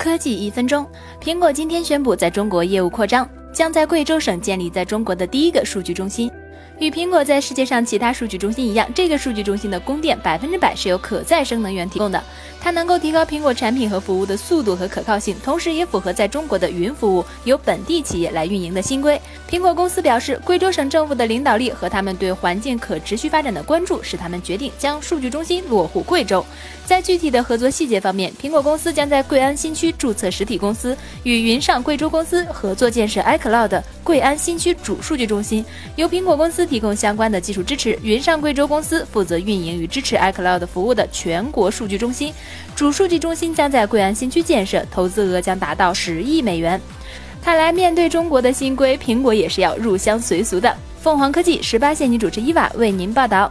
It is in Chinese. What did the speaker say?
科技一分钟，苹果今天宣布在中国业务扩张，将在贵州省建立在中国的第一个数据中心。与苹果在世界上其他数据中心一样，这个数据中心的供电百分之百是由可再生能源提供的。它能够提高苹果产品和服务的速度和可靠性，同时也符合在中国的云服务由本地企业来运营的新规。苹果公司表示，贵州省政府的领导力和他们对环境可持续发展的关注，使他们决定将数据中心落户贵州。在具体的合作细节方面，苹果公司将在贵安新区注册实体公司，与云上贵州公司合作建设 iCloud 贵安新区主数据中心，由苹果公司。提供相关的技术支持，云上贵州公司负责运营与支持 iCloud 服务的全国数据中心。主数据中心将在贵安新区建设，投资额将达到十亿美元。看来，面对中国的新规，苹果也是要入乡随俗的。凤凰科技十八线女主持伊娃为您报道。